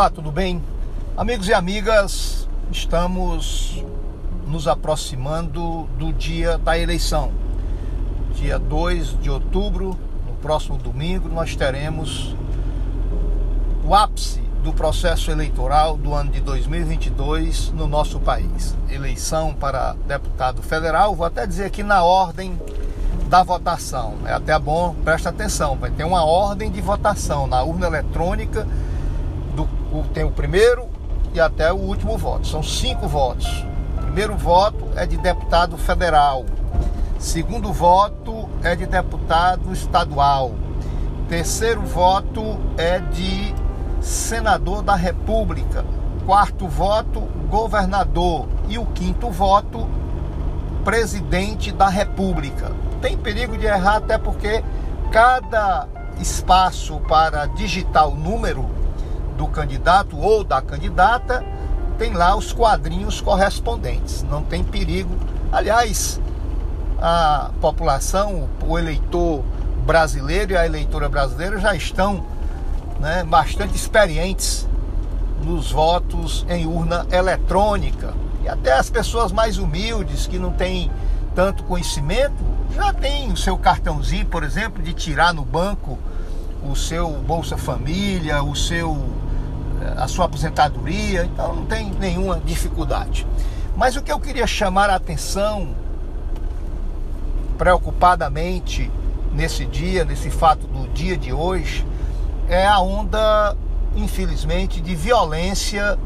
Olá, tudo bem? Amigos e amigas, estamos nos aproximando do dia da eleição. Dia 2 de outubro, no próximo domingo, nós teremos o ápice do processo eleitoral do ano de 2022 no nosso país. Eleição para deputado federal, vou até dizer aqui na ordem da votação. É até bom, presta atenção, vai ter uma ordem de votação na urna eletrônica tem o primeiro e até o último voto. São cinco votos. Primeiro voto é de deputado federal. Segundo voto é de deputado estadual. Terceiro voto é de senador da República. Quarto voto, governador. E o quinto voto, presidente da República. Tem perigo de errar até porque cada espaço para digitar o número do candidato ou da candidata tem lá os quadrinhos correspondentes. Não tem perigo. Aliás, a população, o eleitor brasileiro e a eleitora brasileira já estão né, bastante experientes nos votos em urna eletrônica. E até as pessoas mais humildes, que não têm tanto conhecimento, já tem o seu cartãozinho, por exemplo, de tirar no banco o seu Bolsa Família, o seu a sua aposentadoria, então não tem nenhuma dificuldade. Mas o que eu queria chamar a atenção preocupadamente nesse dia, nesse fato do dia de hoje, é a onda, infelizmente, de violência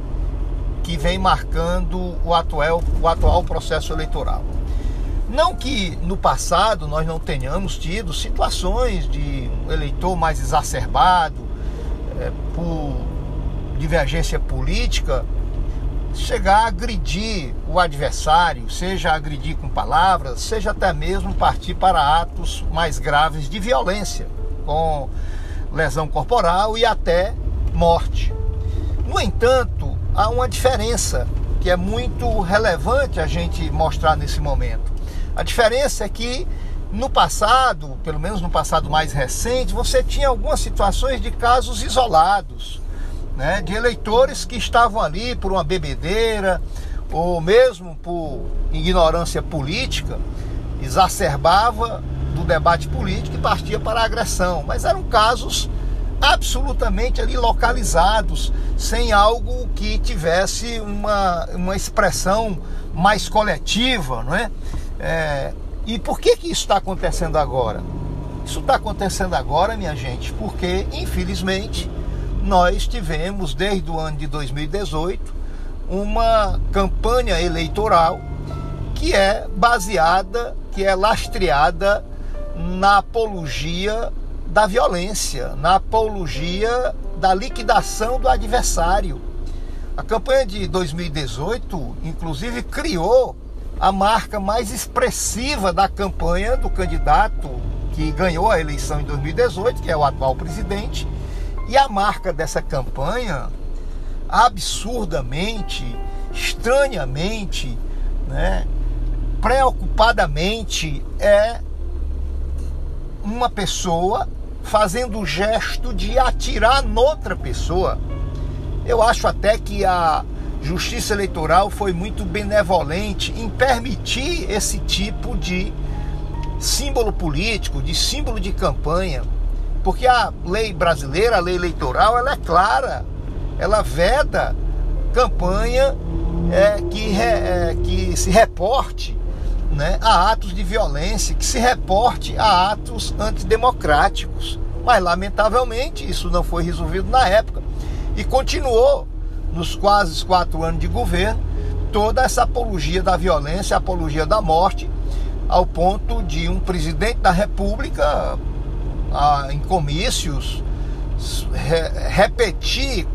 que vem marcando o atual, o atual processo eleitoral. Não que no passado nós não tenhamos tido situações de um eleitor mais exacerbado é, por divergência política, chegar a agredir o adversário, seja agredir com palavras, seja até mesmo partir para atos mais graves de violência, com lesão corporal e até morte. No entanto, há uma diferença que é muito relevante a gente mostrar nesse momento. A diferença é que no passado, pelo menos no passado mais recente, você tinha algumas situações de casos isolados né, de eleitores que estavam ali por uma bebedeira ou mesmo por ignorância política, exacerbava do debate político e partia para a agressão. Mas eram casos absolutamente ali localizados, sem algo que tivesse uma, uma expressão mais coletiva, não é? é e por que, que isso está acontecendo agora? Isso está acontecendo agora, minha gente, porque infelizmente nós tivemos desde o ano de 2018 uma campanha eleitoral que é baseada, que é lastreada na apologia da violência, na apologia da liquidação do adversário. A campanha de 2018, inclusive, criou a marca mais expressiva da campanha do candidato que ganhou a eleição em 2018, que é o atual presidente, e a marca dessa campanha, absurdamente, estranhamente, né, preocupadamente, é uma pessoa fazendo o gesto de atirar noutra pessoa. Eu acho até que a Justiça Eleitoral foi muito benevolente em permitir esse tipo de símbolo político, de símbolo de campanha. Porque a lei brasileira, a lei eleitoral, ela é clara. Ela veda campanha é, que, re, é, que se reporte né, a atos de violência, que se reporte a atos antidemocráticos. Mas, lamentavelmente, isso não foi resolvido na época e continuou nos quase quatro anos de governo toda essa apologia da violência, apologia da morte, ao ponto de um presidente da República ah, em comícios, re, repetir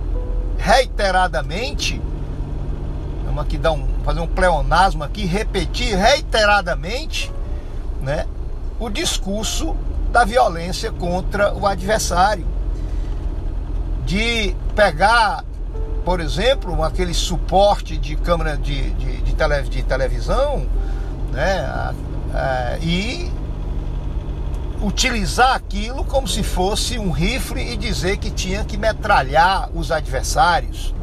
reiteradamente, vamos aqui dar um, fazer um pleonasmo aqui, repetir reiteradamente né, o discurso da violência contra o adversário. De pegar, por exemplo, aquele suporte de câmera de, de, de, tele, de televisão né, e utilizar aquilo como se fosse um rifle e dizer que tinha que metralhar os adversários.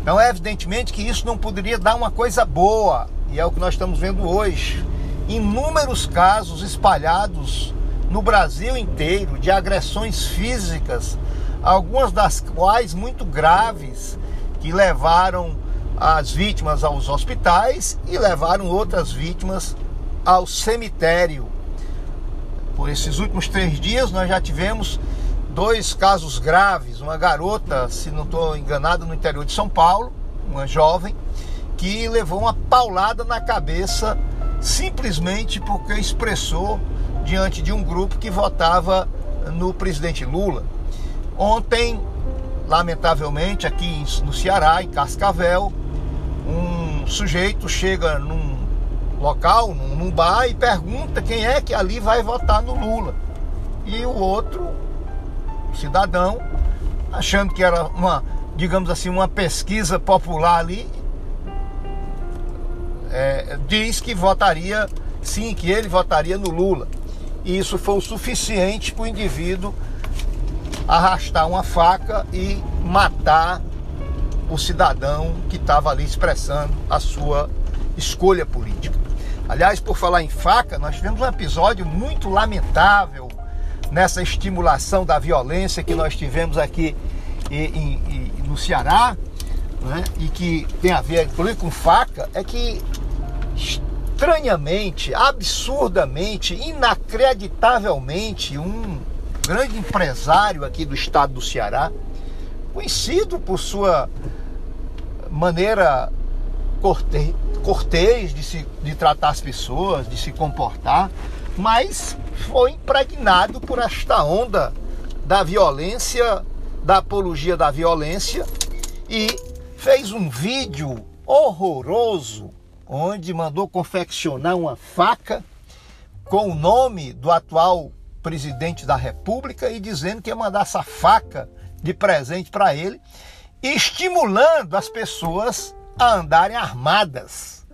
Então, é evidentemente que isso não poderia dar uma coisa boa, e é o que nós estamos vendo hoje. Inúmeros casos espalhados no Brasil inteiro de agressões físicas, algumas das quais muito graves, que levaram as vítimas aos hospitais e levaram outras vítimas ao cemitério. Por esses últimos três dias, nós já tivemos dois casos graves. Uma garota, se não estou enganado, no interior de São Paulo, uma jovem, que levou uma paulada na cabeça simplesmente porque expressou diante de um grupo que votava no presidente Lula. Ontem, lamentavelmente, aqui no Ceará, em Cascavel, um sujeito chega num local, num bar, e pergunta quem é que ali vai votar no Lula. E o outro cidadão, achando que era uma, digamos assim, uma pesquisa popular ali, é, diz que votaria, sim, que ele votaria no Lula. E isso foi o suficiente para o indivíduo arrastar uma faca e matar o cidadão que estava ali expressando a sua escolha política. Aliás, por falar em faca, nós tivemos um episódio muito lamentável nessa estimulação da violência que nós tivemos aqui no Ceará, né? e que tem a ver inclusive com faca, é que estranhamente, absurdamente, inacreditavelmente, um grande empresário aqui do estado do Ceará, conhecido por sua maneira cortês, de, se, de tratar as pessoas, de se comportar, mas foi impregnado por esta onda da violência, da apologia da violência e fez um vídeo horroroso onde mandou confeccionar uma faca com o nome do atual presidente da República e dizendo que ia mandar essa faca de presente para ele, estimulando as pessoas a andarem armadas.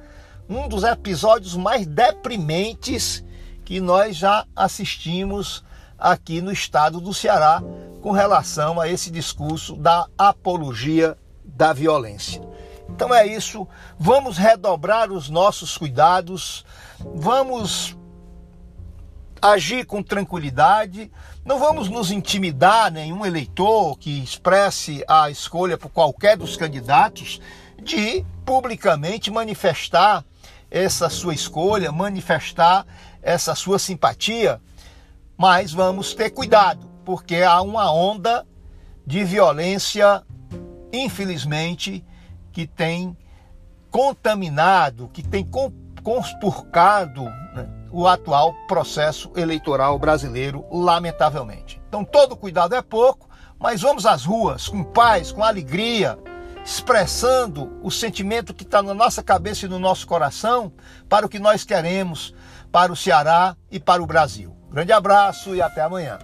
Um dos episódios mais deprimentes que nós já assistimos aqui no estado do Ceará com relação a esse discurso da apologia da violência. Então é isso, vamos redobrar os nossos cuidados, vamos agir com tranquilidade, não vamos nos intimidar nenhum eleitor que expresse a escolha por qualquer dos candidatos de publicamente manifestar essa sua escolha, manifestar essa sua simpatia, mas vamos ter cuidado, porque há uma onda de violência, infelizmente, que tem contaminado, que tem conspurcado né, o atual processo eleitoral brasileiro, lamentavelmente. Então, todo cuidado é pouco, mas vamos às ruas com paz, com alegria, expressando o sentimento que está na nossa cabeça e no nosso coração para o que nós queremos para o Ceará e para o Brasil. Grande abraço e até amanhã.